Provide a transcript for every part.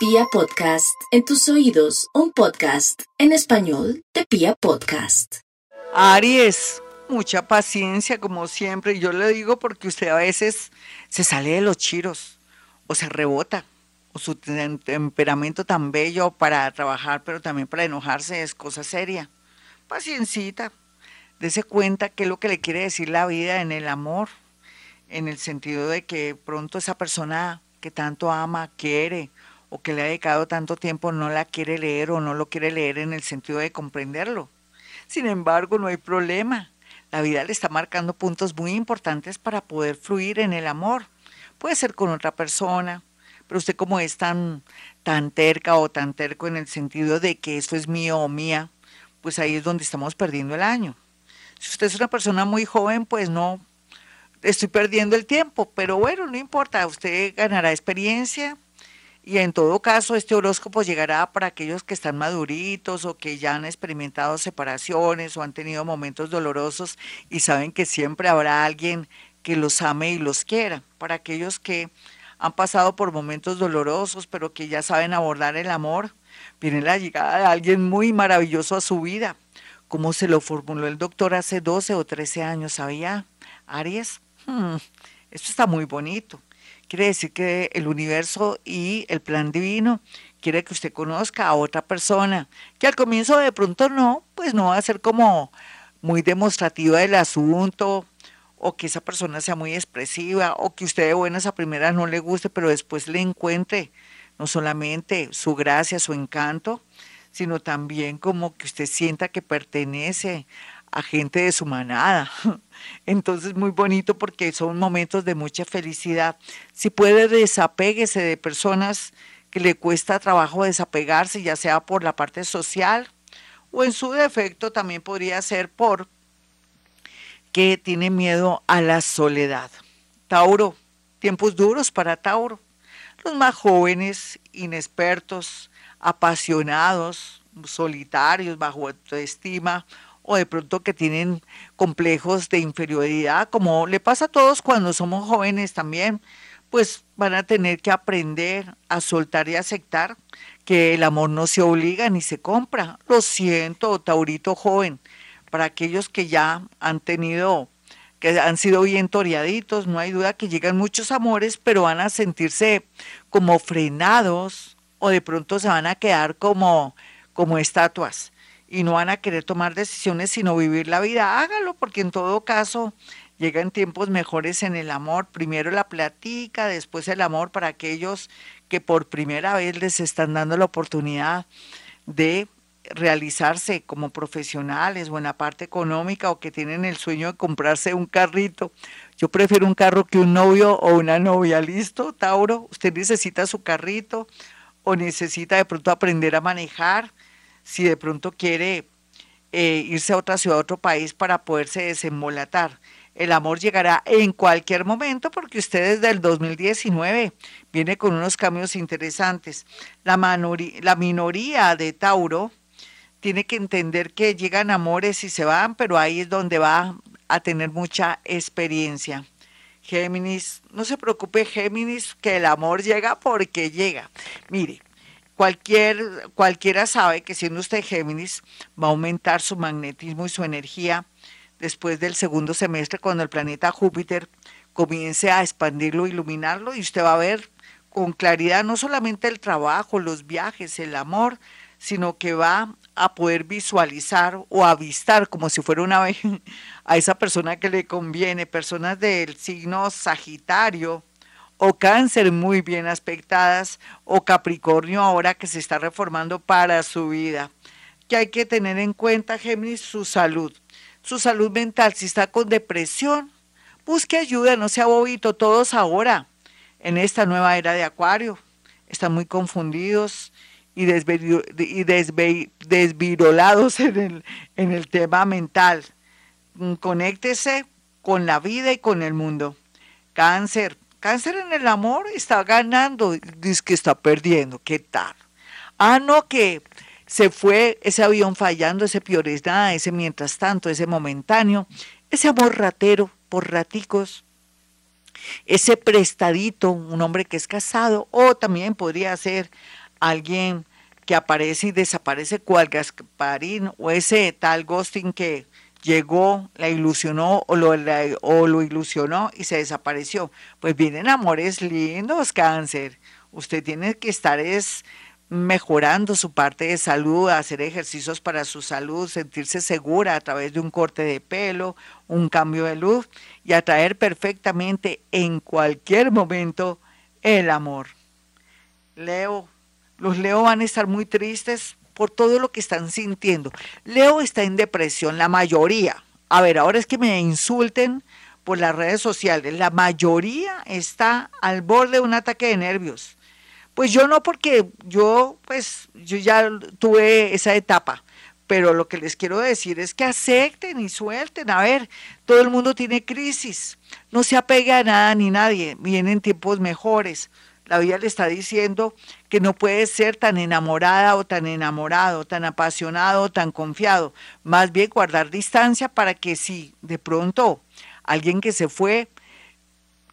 Pia Podcast, en tus oídos, un podcast en español de Pia Podcast. Aries, mucha paciencia como siempre. Yo le digo porque usted a veces se sale de los chiros o se rebota o su temperamento tan bello para trabajar, pero también para enojarse es cosa seria. Paciencita, dese cuenta qué es lo que le quiere decir la vida en el amor, en el sentido de que pronto esa persona que tanto ama, quiere, o que le ha dedicado tanto tiempo no la quiere leer o no lo quiere leer en el sentido de comprenderlo. Sin embargo, no hay problema. La vida le está marcando puntos muy importantes para poder fluir en el amor. Puede ser con otra persona, pero usted como es tan, tan terca o tan terco en el sentido de que esto es mío o mía, pues ahí es donde estamos perdiendo el año. Si usted es una persona muy joven, pues no, estoy perdiendo el tiempo, pero bueno, no importa, usted ganará experiencia, y en todo caso, este horóscopo llegará para aquellos que están maduritos o que ya han experimentado separaciones o han tenido momentos dolorosos y saben que siempre habrá alguien que los ame y los quiera. Para aquellos que han pasado por momentos dolorosos, pero que ya saben abordar el amor, viene la llegada de alguien muy maravilloso a su vida, como se lo formuló el doctor hace 12 o 13 años, ¿sabía? Aries, hmm, esto está muy bonito. Quiere decir que el universo y el plan divino quiere que usted conozca a otra persona, que al comienzo de pronto no, pues no va a ser como muy demostrativa del asunto, o que esa persona sea muy expresiva, o que usted de buenas a primeras no le guste, pero después le encuentre no solamente su gracia, su encanto, sino también como que usted sienta que pertenece a gente de su manada. Entonces, muy bonito porque son momentos de mucha felicidad. Si puede, desapéguese de personas que le cuesta trabajo desapegarse, ya sea por la parte social o en su defecto también podría ser por que tiene miedo a la soledad. Tauro, tiempos duros para Tauro. Los más jóvenes, inexpertos, apasionados, solitarios, bajo autoestima o de pronto que tienen complejos de inferioridad, como le pasa a todos cuando somos jóvenes también, pues van a tener que aprender a soltar y aceptar que el amor no se obliga ni se compra. Lo siento, Taurito joven, para aquellos que ya han tenido, que han sido bien toreaditos, no hay duda que llegan muchos amores, pero van a sentirse como frenados o de pronto se van a quedar como, como estatuas y no van a querer tomar decisiones sino vivir la vida, hágalo porque en todo caso llegan tiempos mejores en el amor. Primero la platica, después el amor para aquellos que por primera vez les están dando la oportunidad de realizarse como profesionales o en la parte económica o que tienen el sueño de comprarse un carrito. Yo prefiero un carro que un novio o una novia. ¿Listo, Tauro? Usted necesita su carrito o necesita de pronto aprender a manejar si de pronto quiere eh, irse a otra ciudad, a otro país para poderse desembolatar. El amor llegará en cualquier momento porque usted desde el 2019 viene con unos cambios interesantes. La, la minoría de Tauro tiene que entender que llegan amores y se van, pero ahí es donde va a tener mucha experiencia. Géminis, no se preocupe Géminis, que el amor llega porque llega. Mire, Cualquier, cualquiera sabe que siendo usted Géminis va a aumentar su magnetismo y su energía después del segundo semestre cuando el planeta Júpiter comience a expandirlo, iluminarlo y usted va a ver con claridad no solamente el trabajo, los viajes, el amor, sino que va a poder visualizar o avistar como si fuera una vez a esa persona que le conviene, personas del signo Sagitario, o cáncer muy bien aspectadas, o Capricornio ahora que se está reformando para su vida. Que hay que tener en cuenta, Géminis, su salud. Su salud mental, si está con depresión, busque ayuda, no sea bobito, todos ahora, en esta nueva era de Acuario, están muy confundidos y, desvirolados en el, en el tema mental. Conéctese con la vida y con el mundo. Cáncer, Cáncer en el amor está ganando, dice que está perdiendo. ¿Qué tal? Ah, no, que se fue ese avión fallando, ese piores nada, ese mientras tanto, ese momentáneo, ese amor ratero por raticos, ese prestadito, un hombre que es casado, o también podría ser alguien que aparece y desaparece cual Gasparín o ese tal ghosting que llegó, la ilusionó o lo, o lo ilusionó y se desapareció. Pues vienen amores lindos, cáncer. Usted tiene que estar es mejorando su parte de salud, hacer ejercicios para su salud, sentirse segura a través de un corte de pelo, un cambio de luz y atraer perfectamente en cualquier momento el amor. Leo, los Leo van a estar muy tristes por todo lo que están sintiendo. Leo está en depresión, la mayoría. A ver, ahora es que me insulten por las redes sociales. La mayoría está al borde de un ataque de nervios pues yo no, porque yo, pues, yo ya tuve esa etapa. Pero lo que les quiero decir es que acepten y suelten. A ver, todo el mundo tiene crisis. No se apega a nada ni nadie. Vienen tiempos mejores. La vida le está diciendo que no puede ser tan enamorada o tan enamorado, tan apasionado o tan confiado. Más bien guardar distancia para que si de pronto alguien que se fue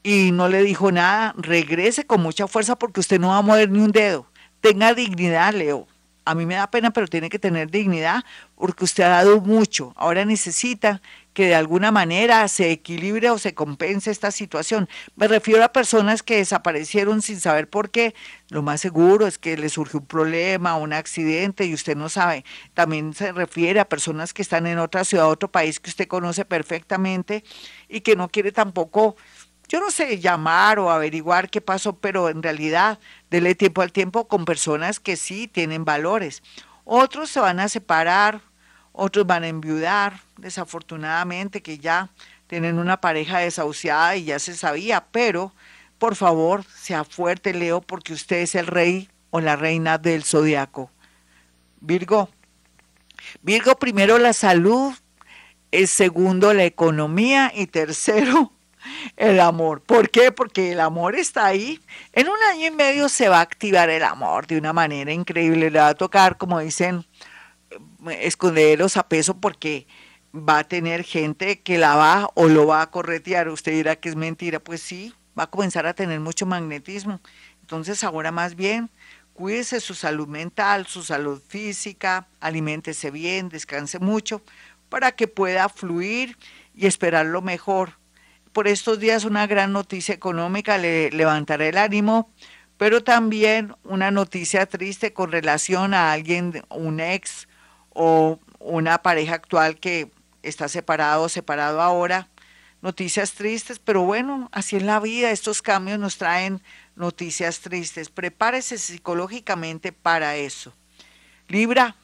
y no le dijo nada, regrese con mucha fuerza porque usted no va a mover ni un dedo. Tenga dignidad, Leo. A mí me da pena, pero tiene que tener dignidad porque usted ha dado mucho. Ahora necesita que de alguna manera se equilibre o se compense esta situación. Me refiero a personas que desaparecieron sin saber por qué. Lo más seguro es que le surgió un problema, un accidente y usted no sabe. También se refiere a personas que están en otra ciudad, otro país que usted conoce perfectamente y que no quiere tampoco yo no sé llamar o averiguar qué pasó, pero en realidad dele tiempo al tiempo con personas que sí tienen valores. Otros se van a separar, otros van a enviudar, desafortunadamente que ya tienen una pareja desahuciada y ya se sabía, pero por favor, sea fuerte, Leo, porque usted es el rey o la reina del zodiaco. Virgo. Virgo, primero la salud, el segundo la economía y tercero el amor. ¿Por qué? Porque el amor está ahí. En un año y medio se va a activar el amor de una manera increíble. Le va a tocar, como dicen, esconderlos a peso porque va a tener gente que la va o lo va a corretear. Usted dirá que es mentira. Pues sí, va a comenzar a tener mucho magnetismo. Entonces ahora más bien cuídese su salud mental, su salud física, aliméntese bien, descanse mucho para que pueda fluir y esperar lo mejor por estos días una gran noticia económica, le levantará el ánimo, pero también una noticia triste con relación a alguien, un ex o una pareja actual que está separado o separado ahora. Noticias tristes, pero bueno, así en la vida, estos cambios nos traen noticias tristes. Prepárese psicológicamente para eso. Libra,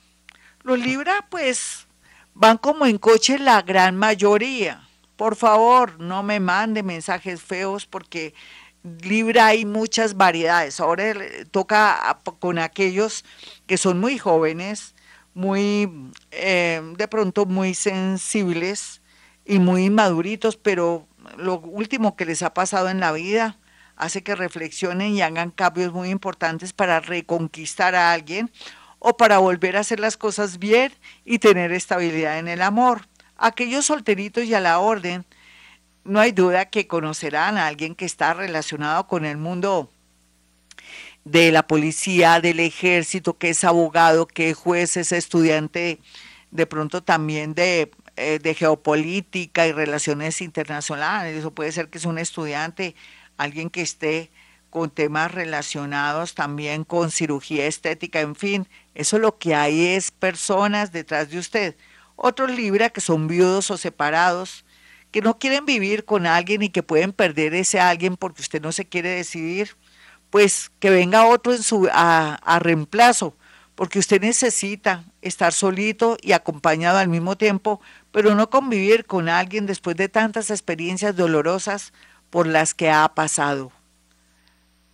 los Libra pues van como en coche la gran mayoría por favor, no me mande mensajes feos porque Libra hay muchas variedades. Ahora toca con aquellos que son muy jóvenes, muy eh, de pronto muy sensibles y muy maduritos, pero lo último que les ha pasado en la vida hace que reflexionen y hagan cambios muy importantes para reconquistar a alguien o para volver a hacer las cosas bien y tener estabilidad en el amor. Aquellos solteritos y a la orden, no hay duda que conocerán a alguien que está relacionado con el mundo de la policía, del ejército, que es abogado, que es juez, es estudiante de pronto también de, eh, de geopolítica y relaciones internacionales. Eso puede ser que es un estudiante, alguien que esté con temas relacionados también con cirugía estética, en fin, eso lo que hay es personas detrás de usted otros Libra que son viudos o separados, que no quieren vivir con alguien y que pueden perder ese alguien porque usted no se quiere decidir, pues que venga otro en su, a, a reemplazo, porque usted necesita estar solito y acompañado al mismo tiempo, pero no convivir con alguien después de tantas experiencias dolorosas por las que ha pasado.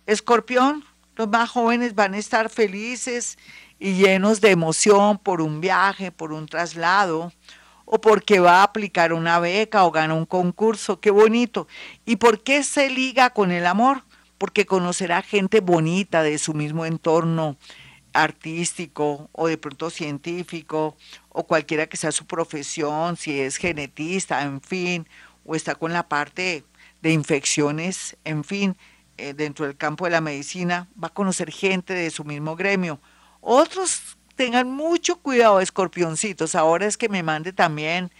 Escorpión, los más jóvenes van a estar felices y llenos de emoción por un viaje, por un traslado, o porque va a aplicar una beca o gana un concurso, qué bonito. ¿Y por qué se liga con el amor? Porque conocerá gente bonita de su mismo entorno artístico o de pronto científico o cualquiera que sea su profesión, si es genetista, en fin, o está con la parte de infecciones, en fin, eh, dentro del campo de la medicina, va a conocer gente de su mismo gremio. Otros tengan mucho cuidado, escorpioncitos. Ahora es que me mande también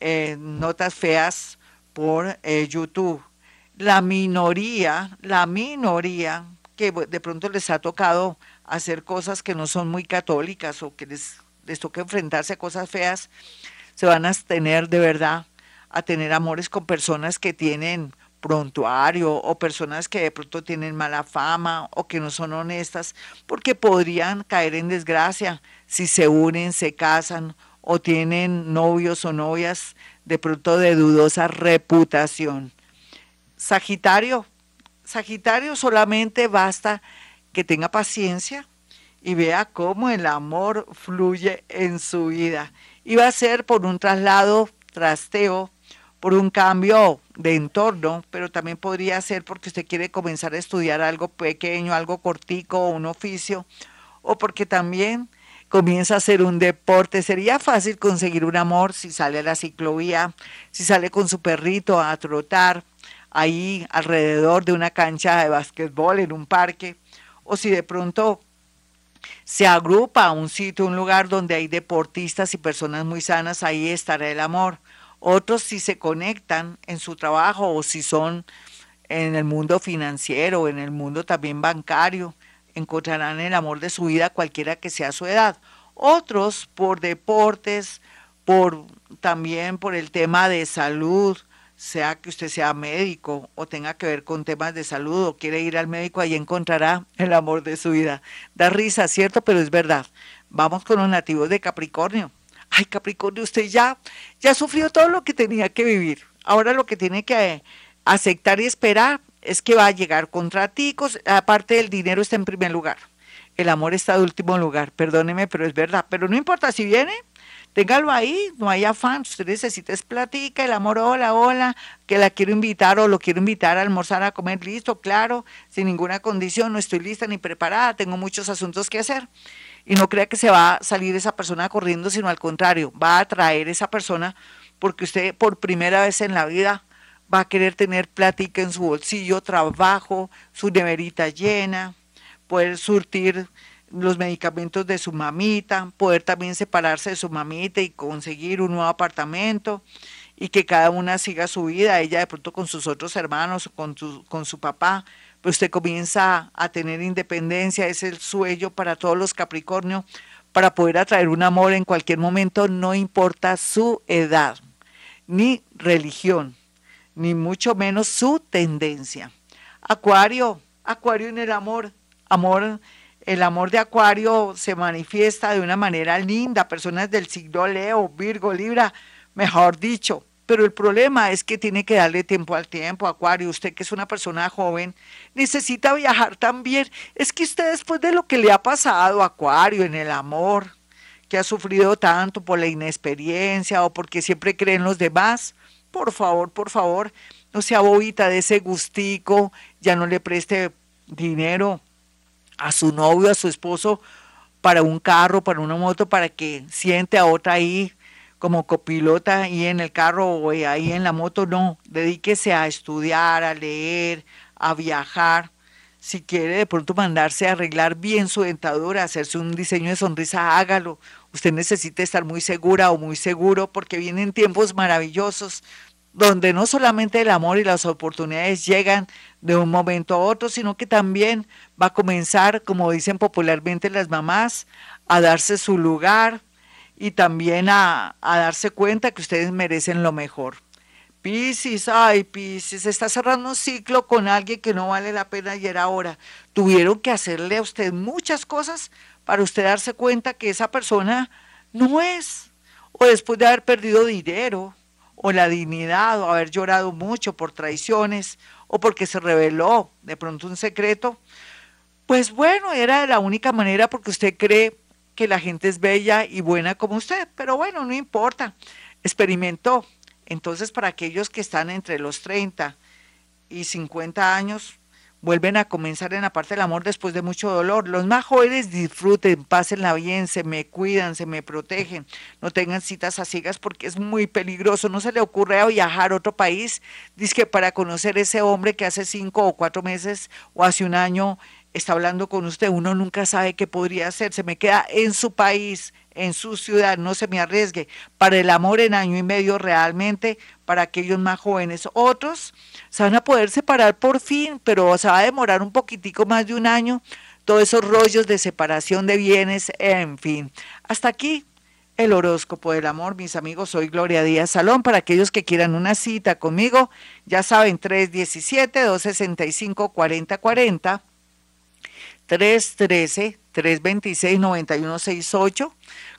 eh, notas feas por eh, YouTube. La minoría, la minoría que de pronto les ha tocado hacer cosas que no son muy católicas o que les, les toca enfrentarse a cosas feas, se van a tener de verdad a tener amores con personas que tienen prontuario o personas que de pronto tienen mala fama o que no son honestas, porque podrían caer en desgracia si se unen, se casan o tienen novios o novias de pronto de dudosa reputación. Sagitario, Sagitario solamente basta que tenga paciencia y vea cómo el amor fluye en su vida. Y va a ser por un traslado, trasteo, por un cambio de entorno, pero también podría ser porque usted quiere comenzar a estudiar algo pequeño, algo cortico, un oficio, o porque también comienza a hacer un deporte. Sería fácil conseguir un amor si sale a la ciclovía, si sale con su perrito a trotar ahí alrededor de una cancha de básquetbol en un parque, o si de pronto se agrupa a un sitio, un lugar donde hay deportistas y personas muy sanas, ahí estará el amor. Otros si se conectan en su trabajo o si son en el mundo financiero, en el mundo también bancario, encontrarán el amor de su vida cualquiera que sea su edad. Otros por deportes, por también por el tema de salud, sea que usted sea médico o tenga que ver con temas de salud o quiere ir al médico, ahí encontrará el amor de su vida. Da risa, ¿cierto? Pero es verdad. Vamos con los nativos de Capricornio ay Capricornio, usted ya, ya sufrió todo lo que tenía que vivir. Ahora lo que tiene que aceptar y esperar es que va a llegar contraticos, aparte del dinero está en primer lugar. El amor está de último lugar, perdóneme, pero es verdad. Pero no importa si viene, téngalo ahí, no hay afán. Usted necesita es platica, el amor, hola, hola, que la quiero invitar o lo quiero invitar a almorzar, a comer, listo, claro, sin ninguna condición, no estoy lista ni preparada, tengo muchos asuntos que hacer y no crea que se va a salir esa persona corriendo, sino al contrario, va a atraer esa persona porque usted por primera vez en la vida va a querer tener plática en su bolsillo, trabajo, su neverita llena, poder surtir los medicamentos de su mamita, poder también separarse de su mamita y conseguir un nuevo apartamento y que cada una siga su vida, ella de pronto con sus otros hermanos, con, con su papá, pues usted comienza a tener independencia, es el sueño para todos los Capricornio, para poder atraer un amor en cualquier momento, no importa su edad, ni religión, ni mucho menos su tendencia. Acuario, Acuario en el amor, amor, el amor de Acuario se manifiesta de una manera linda, personas del signo Leo, Virgo, Libra, mejor dicho, pero el problema es que tiene que darle tiempo al tiempo, Acuario. Usted que es una persona joven, necesita viajar también. Es que usted después de lo que le ha pasado, Acuario, en el amor, que ha sufrido tanto por la inexperiencia o porque siempre creen los demás, por favor, por favor, no sea bobita de ese gustico, ya no le preste dinero a su novio, a su esposo, para un carro, para una moto, para que siente a otra ahí como copilota ahí en el carro o ahí en la moto, no, dedíquese a estudiar, a leer, a viajar. Si quiere de pronto mandarse a arreglar bien su dentadura, hacerse un diseño de sonrisa, hágalo. Usted necesita estar muy segura o muy seguro porque vienen tiempos maravillosos donde no solamente el amor y las oportunidades llegan de un momento a otro, sino que también va a comenzar, como dicen popularmente las mamás, a darse su lugar, y también a, darse cuenta que ustedes merecen lo mejor. Piscis, ay Piscis, está cerrando un ciclo con alguien que no vale la pena y era ahora. Tuvieron que hacerle a usted muchas cosas para usted darse cuenta que esa persona no es. O después de haber perdido dinero, o la dignidad, o haber llorado mucho por traiciones, o porque se reveló de pronto un secreto, pues bueno, era la única manera porque usted cree que la gente es bella y buena como usted, pero bueno, no importa, experimentó. Entonces, para aquellos que están entre los 30 y 50 años, vuelven a comenzar en la parte del amor después de mucho dolor. Los más jóvenes disfruten, pásenla bien, se me cuidan, se me protegen, no tengan citas a ciegas porque es muy peligroso. No se le ocurre viajar a otro país, dice que para conocer ese hombre que hace cinco o cuatro meses o hace un año está hablando con usted, uno nunca sabe qué podría hacer, se me queda en su país, en su ciudad, no se me arriesgue. Para el amor en año y medio realmente, para aquellos más jóvenes. Otros se van a poder separar por fin, pero se va a demorar un poquitico más de un año. Todos esos rollos de separación de bienes, en fin. Hasta aquí el horóscopo del amor, mis amigos. Soy Gloria Díaz Salón. Para aquellos que quieran una cita conmigo, ya saben, 317-265-4040. 313-326-9168.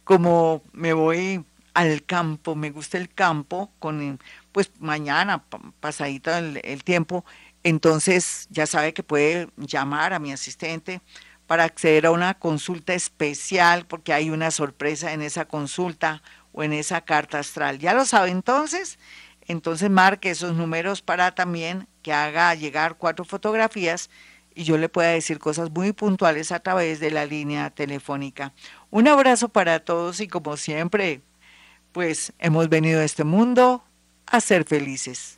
Como me voy al campo, me gusta el campo, con pues mañana, pasadito el, el tiempo, entonces ya sabe que puede llamar a mi asistente para acceder a una consulta especial, porque hay una sorpresa en esa consulta o en esa carta astral. Ya lo sabe entonces, entonces marque esos números para también que haga llegar cuatro fotografías y yo le pueda decir cosas muy puntuales a través de la línea telefónica. Un abrazo para todos y como siempre, pues hemos venido a este mundo a ser felices.